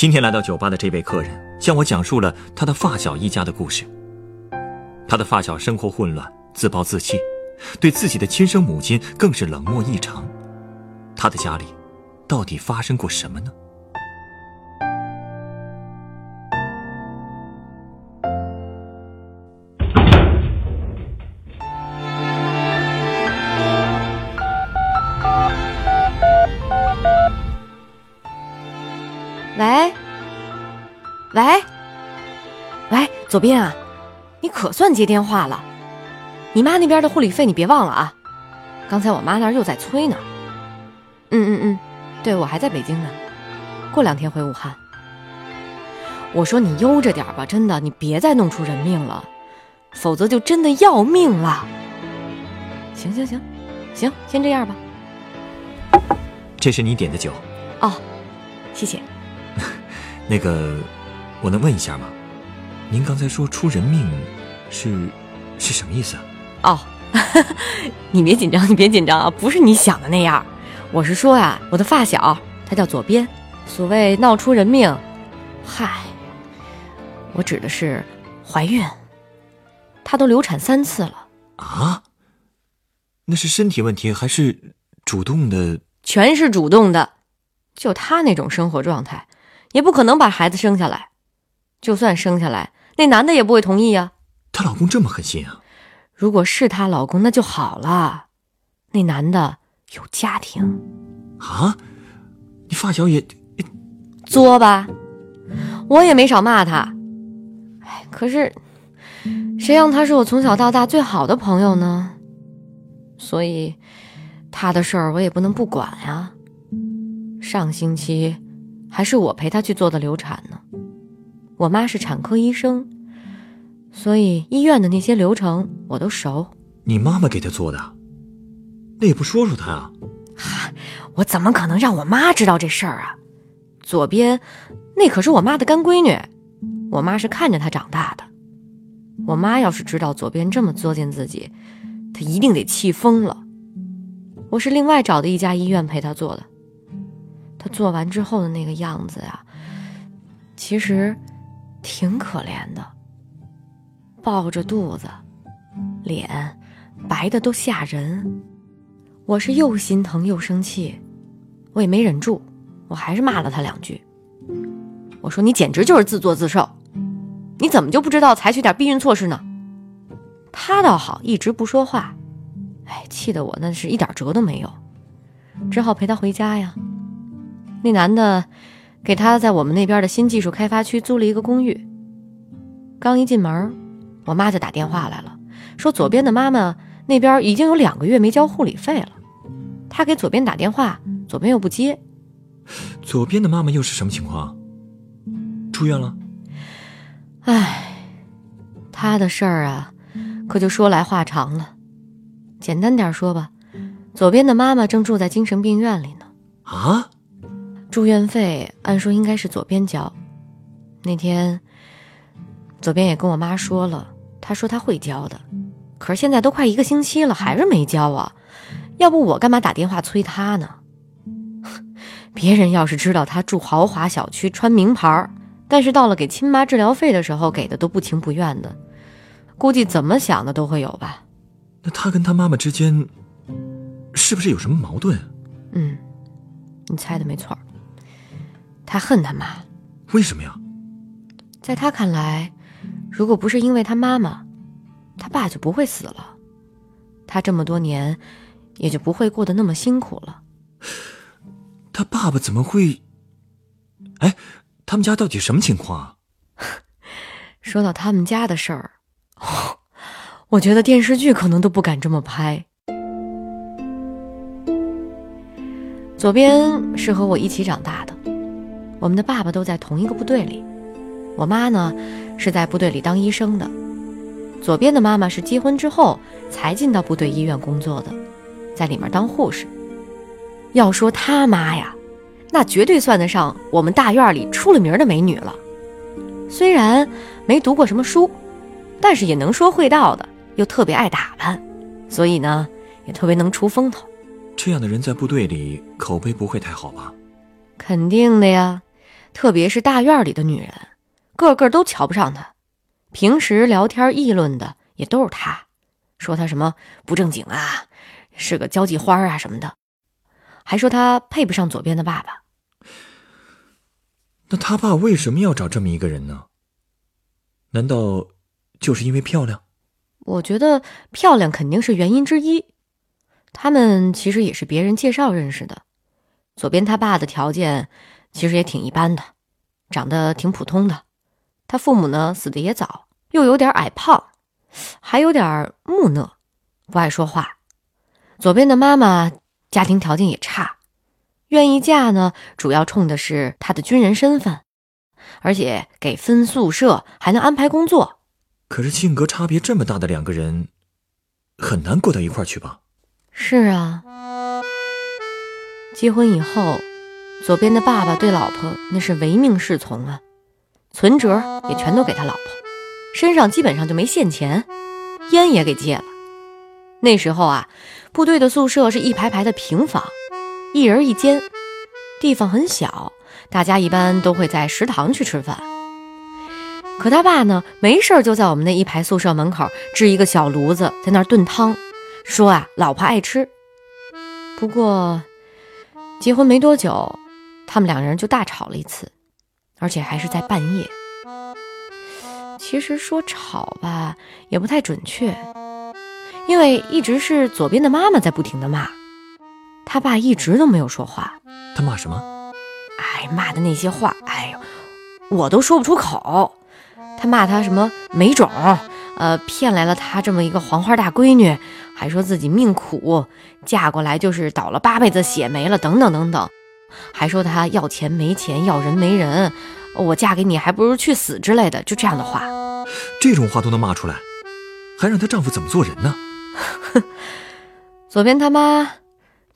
今天来到酒吧的这位客人向我讲述了他的发小一家的故事。他的发小生活混乱，自暴自弃，对自己的亲生母亲更是冷漠异常。他的家里到底发生过什么呢？左斌啊，你可算接电话了。你妈那边的护理费你别忘了啊。刚才我妈那儿又在催呢。嗯嗯嗯，对我还在北京呢，过两天回武汉。我说你悠着点吧，真的，你别再弄出人命了，否则就真的要命了。行行行，行，先这样吧。这是你点的酒。哦，谢谢。那个，我能问一下吗？您刚才说出人命，是是什么意思啊？哦，你别紧张，你别紧张啊，不是你想的那样。我是说呀，我的发小他叫左边，所谓闹出人命，嗨，我指的是怀孕。她都流产三次了啊？那是身体问题还是主动的？全是主动的，就她那种生活状态。也不可能把孩子生下来，就算生下来，那男的也不会同意啊。她老公这么狠心啊？如果是她老公，那就好了。那男的有家庭啊？你发小也作吧？我也没少骂他。哎，可是谁让他是我从小到大最好的朋友呢？所以他的事儿我也不能不管呀。上星期。还是我陪他去做的流产呢。我妈是产科医生，所以医院的那些流程我都熟。你妈妈给她做的，那也不说说她啊？哈，我怎么可能让我妈知道这事儿啊？左边，那可是我妈的干闺女，我妈是看着她长大的。我妈要是知道左边这么作践自己，她一定得气疯了。我是另外找的一家医院陪她做的。她做完之后的那个样子呀，其实挺可怜的，抱着肚子，脸白的都吓人。我是又心疼又生气，我也没忍住，我还是骂了他两句。我说：“你简直就是自作自受，你怎么就不知道采取点避孕措施呢？”他倒好，一直不说话。哎，气得我那是一点辙都没有，只好陪他回家呀。那男的给他在我们那边的新技术开发区租了一个公寓。刚一进门，我妈就打电话来了，说左边的妈妈那边已经有两个月没交护理费了。他给左边打电话，左边又不接。左边的妈妈又是什么情况？住院了？唉，他的事儿啊，可就说来话长了。简单点说吧，左边的妈妈正住在精神病院里呢。啊？住院费按说应该是左边交，那天左边也跟我妈说了，他说他会交的，可是现在都快一个星期了，还是没交啊！要不我干嘛打电话催他呢？别人要是知道他住豪华小区、穿名牌，但是到了给亲妈治疗费的时候给的都不情不愿的，估计怎么想的都会有吧？那他跟他妈妈之间是不是有什么矛盾？嗯，你猜的没错。他恨他妈，为什么呀？在他看来，如果不是因为他妈妈，他爸就不会死了，他这么多年也就不会过得那么辛苦了。他爸爸怎么会？哎，他们家到底什么情况啊？说到他们家的事儿，我觉得电视剧可能都不敢这么拍。左边是和我一起长大的。我们的爸爸都在同一个部队里，我妈呢是在部队里当医生的，左边的妈妈是结婚之后才进到部队医院工作的，在里面当护士。要说他妈呀，那绝对算得上我们大院里出了名的美女了。虽然没读过什么书，但是也能说会道的，又特别爱打扮，所以呢也特别能出风头。这样的人在部队里口碑不会太好吧？肯定的呀，特别是大院里的女人，个个都瞧不上他。平时聊天议论的也都是他，说他什么不正经啊，是个交际花啊什么的。还说他配不上左边的爸爸。那他爸为什么要找这么一个人呢？难道就是因为漂亮？我觉得漂亮肯定是原因之一。他们其实也是别人介绍认识的。左边他爸的条件其实也挺一般的，长得挺普通的。他父母呢死的也早，又有点矮胖，还有点木讷，不爱说话。左边的妈妈。家庭条件也差，愿意嫁呢，主要冲的是他的军人身份，而且给分宿舍，还能安排工作。可是性格差别这么大的两个人，很难过到一块去吧？是啊，结婚以后，左边的爸爸对老婆那是唯命是从啊，存折也全都给他老婆，身上基本上就没现钱，烟也给戒了。那时候啊。部队的宿舍是一排排的平房，一人一间，地方很小，大家一般都会在食堂去吃饭。可他爸呢，没事就在我们那一排宿舍门口支一个小炉子，在那儿炖汤，说啊，老婆爱吃。不过结婚没多久，他们两人就大吵了一次，而且还是在半夜。其实说吵吧，也不太准确。因为一直是左边的妈妈在不停的骂，他爸一直都没有说话。他骂什么？哎，骂的那些话，哎呦，我都说不出口。他骂他什么没种，呃，骗来了他这么一个黄花大闺女，还说自己命苦，嫁过来就是倒了八辈子血霉了，等等等等，还说他要钱没钱，要人没人，我嫁给你还不如去死之类的，就这样的话。这种话都能骂出来，还让她丈夫怎么做人呢？哼，左边他妈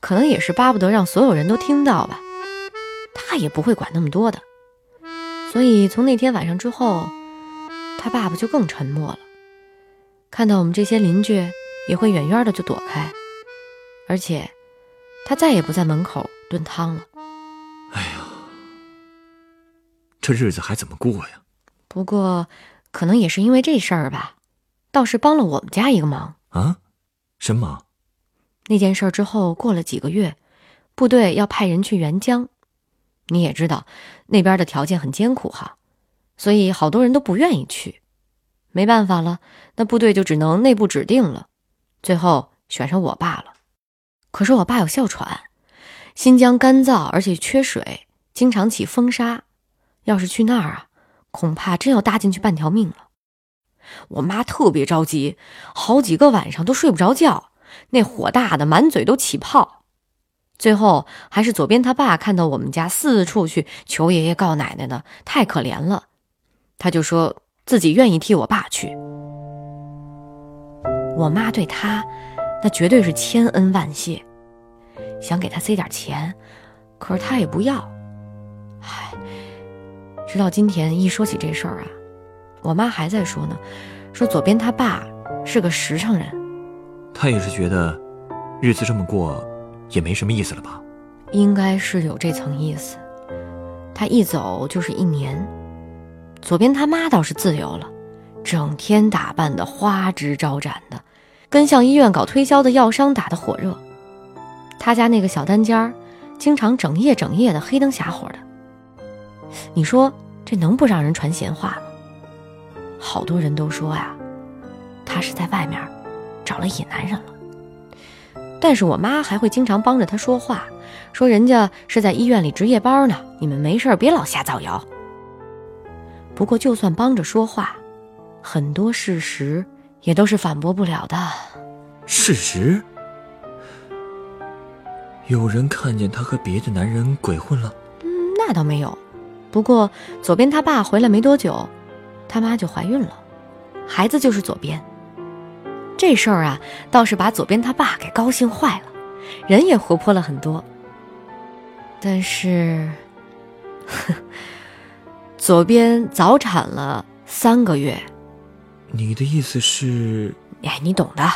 可能也是巴不得让所有人都听到吧，他也不会管那么多的。所以从那天晚上之后，他爸爸就更沉默了。看到我们这些邻居，也会远远的就躲开，而且他再也不在门口炖汤了。这日子还怎么过呀？不过可能也是因为这事儿吧，倒是帮了我们家一个忙啊。什么忙？那件事之后过了几个月，部队要派人去援疆，你也知道那边的条件很艰苦哈，所以好多人都不愿意去。没办法了，那部队就只能内部指定了，最后选上我爸了。可是我爸有哮喘，新疆干燥而且缺水，经常起风沙，要是去那儿啊，恐怕真要搭进去半条命了。我妈特别着急，好几个晚上都睡不着觉，那火大的满嘴都起泡。最后还是左边他爸看到我们家四处去求爷爷告奶奶的，太可怜了，他就说自己愿意替我爸去。我妈对他那绝对是千恩万谢，想给他塞点钱，可是他也不要。唉，直到今天一说起这事儿啊。我妈还在说呢，说左边他爸是个实诚人，他也是觉得日子这么过也没什么意思了吧？应该是有这层意思。他一走就是一年，左边他妈倒是自由了，整天打扮的花枝招展的，跟向医院搞推销的药商打得火热。他家那个小单间儿，经常整夜整夜的黑灯瞎火的。你说这能不让人传闲话吗？好多人都说呀，他是在外面找了野男人了。但是我妈还会经常帮着他说话，说人家是在医院里值夜班呢，你们没事别老瞎造谣。不过就算帮着说话，很多事实也都是反驳不了的。事实？有人看见他和别的男人鬼混了？嗯，那倒没有。不过左边他爸回来没多久，他妈就怀孕了，孩子就是左边。这事儿啊，倒是把左边他爸给高兴坏了，人也活泼了很多。但是，左边早产了三个月。你的意思是？哎，你懂的，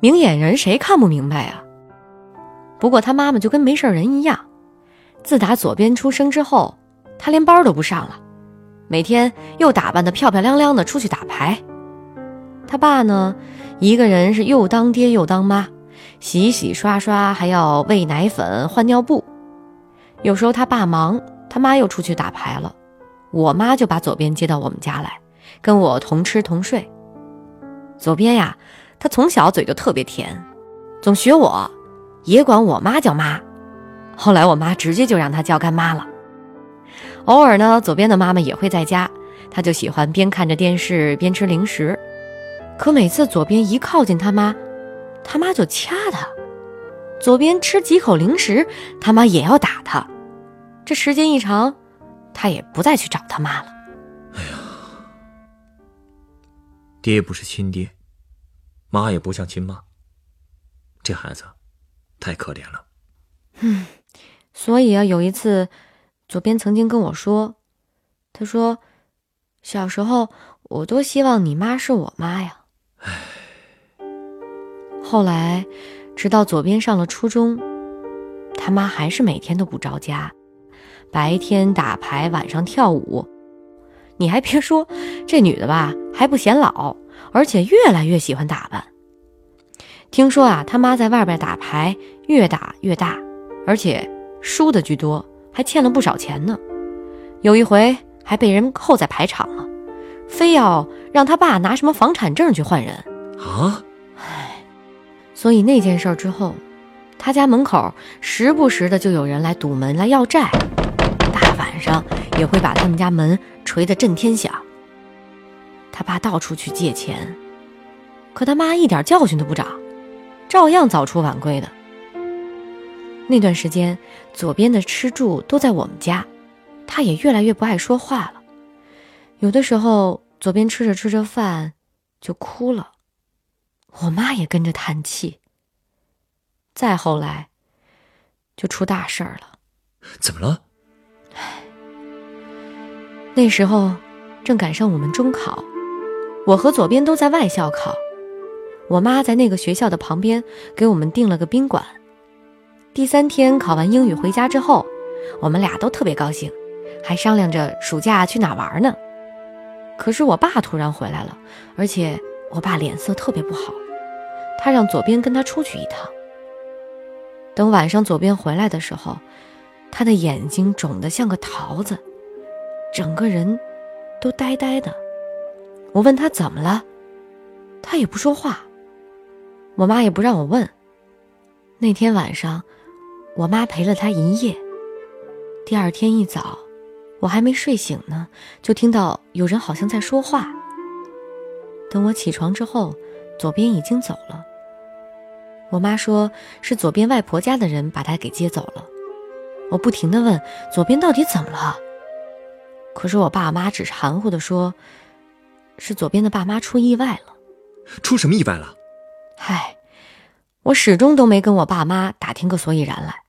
明眼人谁看不明白啊？不过他妈妈就跟没事人一样，自打左边出生之后，他连班都不上了，每天又打扮的漂漂亮亮的出去打牌。他爸呢，一个人是又当爹又当妈，洗洗刷刷还要喂奶粉换尿布。有时候他爸忙，他妈又出去打牌了，我妈就把左边接到我们家来，跟我同吃同睡。左边呀，他从小嘴就特别甜，总学我，也管我妈叫妈。后来我妈直接就让他叫干妈了。偶尔呢，左边的妈妈也会在家，她就喜欢边看着电视边吃零食。可每次左边一靠近他妈，他妈就掐他；左边吃几口零食，他妈也要打他。这时间一长，他也不再去找他妈了。哎呀，爹不是亲爹，妈也不像亲妈，这孩子太可怜了。嗯，所以啊，有一次，左边曾经跟我说：“他说，小时候我多希望你妈是我妈呀。”，后来，直到左边上了初中，他妈还是每天都不着家。白天打牌，晚上跳舞。你还别说，这女的吧还不显老，而且越来越喜欢打扮。听说啊，他妈在外边打牌，越打越大，而且输的居多，还欠了不少钱呢。有一回还被人扣在排场了，非要让他爸拿什么房产证去换人啊！唉，所以那件事之后，他家门口时不时的就有人来堵门来要债。大晚上也会把他们家门锤得震天响。他爸到处去借钱，可他妈一点教训都不长，照样早出晚归的。那段时间，左边的吃住都在我们家，他也越来越不爱说话了。有的时候，左边吃着吃着饭就哭了，我妈也跟着叹气。再后来，就出大事儿了。怎么了？唉那时候，正赶上我们中考，我和左边都在外校考。我妈在那个学校的旁边给我们订了个宾馆。第三天考完英语回家之后，我们俩都特别高兴，还商量着暑假去哪玩呢。可是我爸突然回来了，而且我爸脸色特别不好，他让左边跟他出去一趟。等晚上左边回来的时候，他的眼睛肿得像个桃子。整个人都呆呆的，我问他怎么了，他也不说话。我妈也不让我问。那天晚上，我妈陪了他一夜。第二天一早，我还没睡醒呢，就听到有人好像在说话。等我起床之后，左边已经走了。我妈说是左边外婆家的人把他给接走了。我不停的问左边到底怎么了。可是我爸妈只是含糊的说：“是左边的爸妈出意外了。”出什么意外了？唉，我始终都没跟我爸妈打听个所以然来。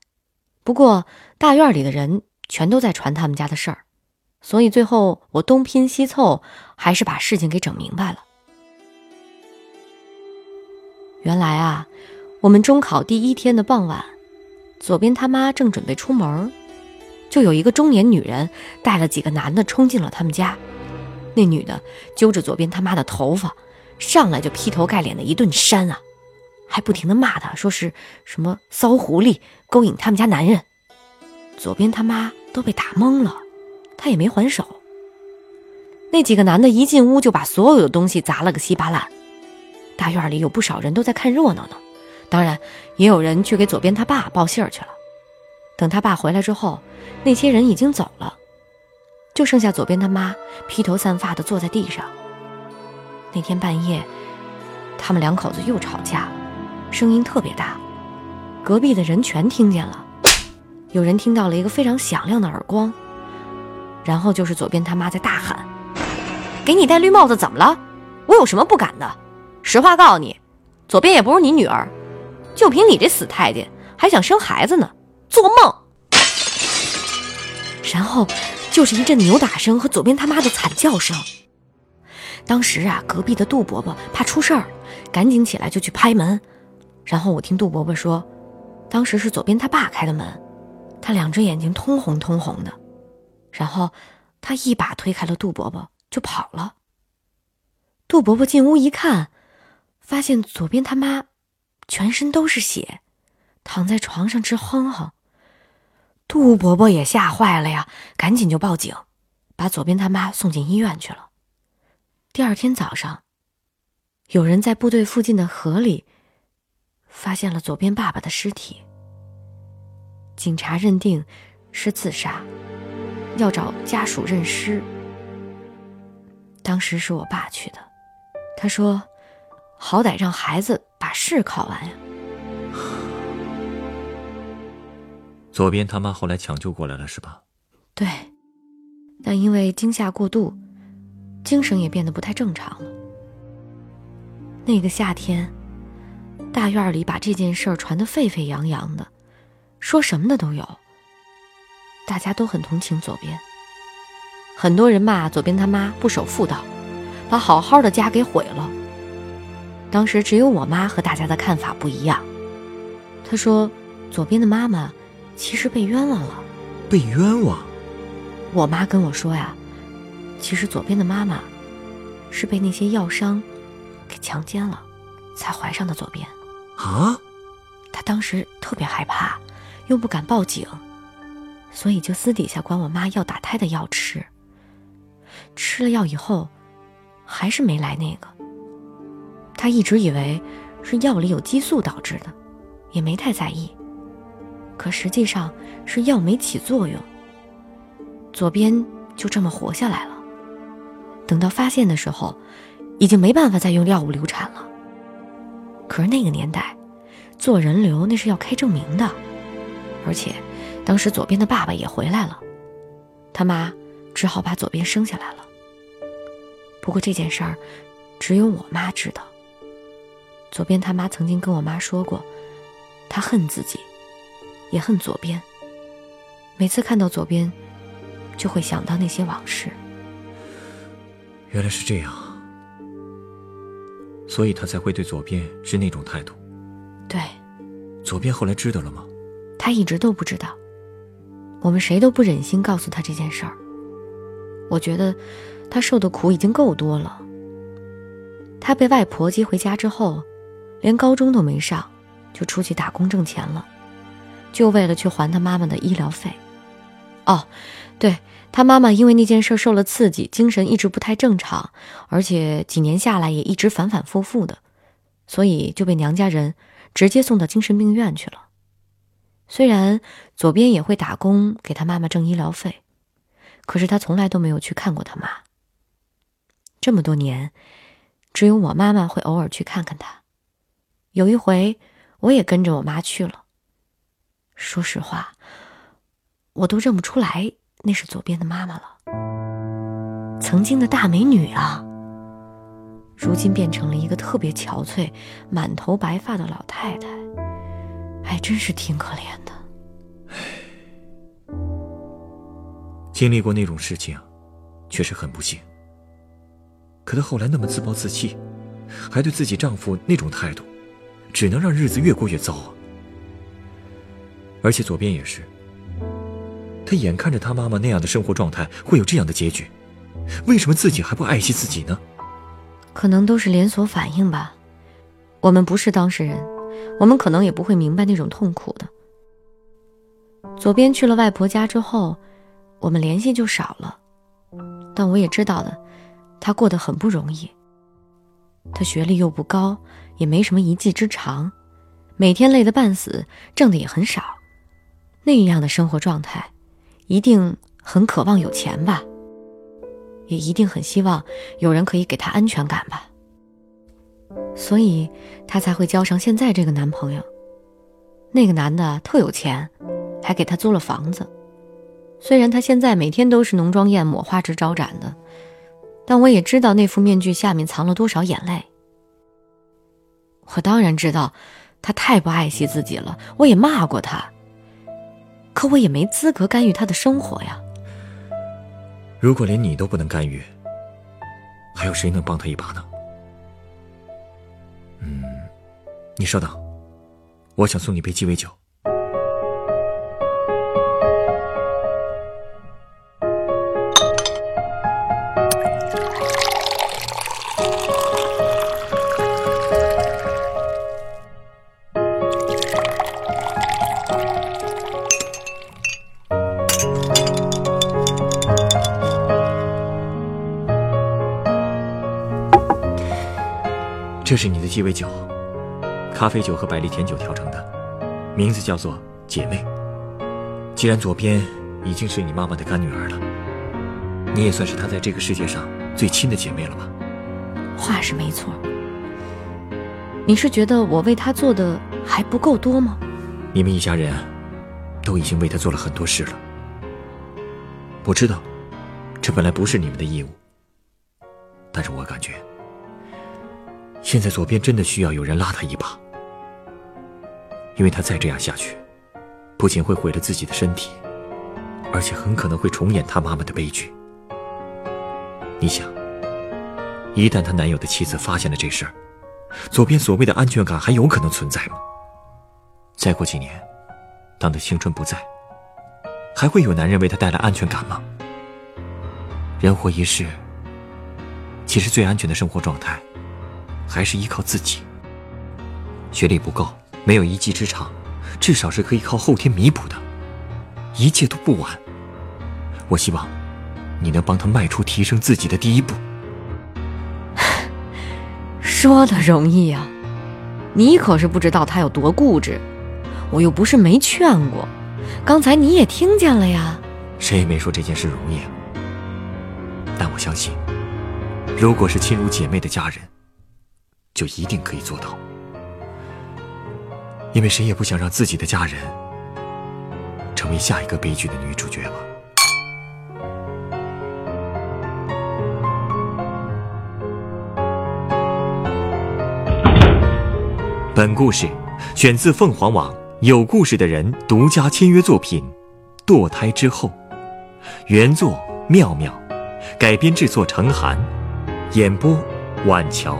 不过大院里的人全都在传他们家的事儿，所以最后我东拼西凑，还是把事情给整明白了。原来啊，我们中考第一天的傍晚，左边他妈正准备出门。就有一个中年女人带了几个男的冲进了他们家，那女的揪着左边他妈的头发，上来就劈头盖脸的一顿扇啊，还不停的骂他，说是什么骚狐狸勾引他们家男人。左边他妈都被打懵了，他也没还手。那几个男的一进屋就把所有的东西砸了个稀巴烂，大院里有不少人都在看热闹呢，当然也有人去给左边他爸报信儿去了。等他爸回来之后，那些人已经走了，就剩下左边他妈披头散发的坐在地上。那天半夜，他们两口子又吵架了，声音特别大，隔壁的人全听见了。有人听到了一个非常响亮的耳光，然后就是左边他妈在大喊：“给你戴绿帽子怎么了？我有什么不敢的？实话告诉你，左边也不是你女儿，就凭你这死太监，还想生孩子呢？做梦！”然后就是一阵扭打声和左边他妈的惨叫声。当时啊，隔壁的杜伯伯怕出事儿，赶紧起来就去拍门。然后我听杜伯伯说，当时是左边他爸开的门，他两只眼睛通红通红的。然后他一把推开了杜伯伯，就跑了。杜伯伯进屋一看，发现左边他妈全身都是血，躺在床上直哼哼。杜伯伯也吓坏了呀，赶紧就报警，把左边他妈送进医院去了。第二天早上，有人在部队附近的河里发现了左边爸爸的尸体。警察认定是自杀，要找家属认尸。当时是我爸去的，他说：“好歹让孩子把试考完呀。”左边他妈后来抢救过来了，是吧？对，但因为惊吓过度。精神也变得不太正常了。那个夏天，大院里把这件事儿传得沸沸扬扬的，说什么的都有。大家都很同情左边，很多人骂左边他妈不守妇道，把好好的家给毁了。当时只有我妈和大家的看法不一样，她说左边的妈妈其实被冤枉了。被冤枉？我妈跟我说呀。其实左边的妈妈是被那些药商给强奸了，才怀上的左边。啊！他当时特别害怕，又不敢报警，所以就私底下管我妈要打胎的药吃。吃了药以后，还是没来那个。他一直以为是药里有激素导致的，也没太在意。可实际上是药没起作用，左边就这么活下来了。等到发现的时候，已经没办法再用药物流产了。可是那个年代，做人流那是要开证明的，而且当时左边的爸爸也回来了，他妈只好把左边生下来了。不过这件事儿，只有我妈知道。左边他妈曾经跟我妈说过，他恨自己，也恨左边。每次看到左边，就会想到那些往事。原来是这样，所以他才会对左边是那种态度。对，左边后来知道了吗？他一直都不知道，我们谁都不忍心告诉他这件事儿。我觉得他受的苦已经够多了。他被外婆接回家之后，连高中都没上，就出去打工挣钱了，就为了去还他妈妈的医疗费。哦，对。他妈妈因为那件事受了刺激，精神一直不太正常，而且几年下来也一直反反复复的，所以就被娘家人直接送到精神病院去了。虽然左边也会打工给他妈妈挣医疗费，可是他从来都没有去看过他妈。这么多年，只有我妈妈会偶尔去看看他。有一回，我也跟着我妈去了。说实话，我都认不出来。那是左边的妈妈了，曾经的大美女啊，如今变成了一个特别憔悴、满头白发的老太太，还真是挺可怜的。经历过那种事情，确实很不幸。可她后来那么自暴自弃，还对自己丈夫那种态度，只能让日子越过越糟啊。而且左边也是。他眼看着他妈妈那样的生活状态会有这样的结局，为什么自己还不爱惜自己呢？可能都是连锁反应吧。我们不是当事人，我们可能也不会明白那种痛苦的。左边去了外婆家之后，我们联系就少了，但我也知道的，他过得很不容易。他学历又不高，也没什么一技之长，每天累得半死，挣的也很少，那样的生活状态。一定很渴望有钱吧，也一定很希望有人可以给他安全感吧，所以她才会交上现在这个男朋友。那个男的特有钱，还给她租了房子，虽然她现在每天都是浓妆艳抹、花枝招展的，但我也知道那副面具下面藏了多少眼泪。我当然知道，她太不爱惜自己了，我也骂过她。可我也没资格干预他的生活呀。如果连你都不能干预，还有谁能帮他一把呢？嗯，你稍等，我想送你杯鸡尾酒。这是你的鸡尾酒，咖啡酒和百利甜酒调成的，名字叫做姐妹。既然左边已经是你妈妈的干女儿了，你也算是她在这个世界上最亲的姐妹了吧？话是没错，你是觉得我为她做的还不够多吗？你们一家人都已经为她做了很多事了。我知道，这本来不是你们的义务，但是我感觉。现在左边真的需要有人拉他一把，因为他再这样下去，不仅会毁了自己的身体，而且很可能会重演他妈妈的悲剧。你想，一旦他男友的妻子发现了这事儿，左边所谓的安全感还有可能存在吗？再过几年，当他青春不在，还会有男人为他带来安全感吗？人活一世，其实最安全的生活状态。还是依靠自己。学历不够，没有一技之长，至少是可以靠后天弥补的。一切都不晚。我希望你能帮他迈出提升自己的第一步。说的容易啊，你可是不知道他有多固执。我又不是没劝过，刚才你也听见了呀。谁也没说这件事容易，但我相信，如果是亲如姐妹的家人。就一定可以做到，因为谁也不想让自己的家人成为下一个悲剧的女主角吧。本故事选自凤凰网有故事的人独家签约作品《堕胎之后》，原作妙妙，改编制作程涵，演播晚桥。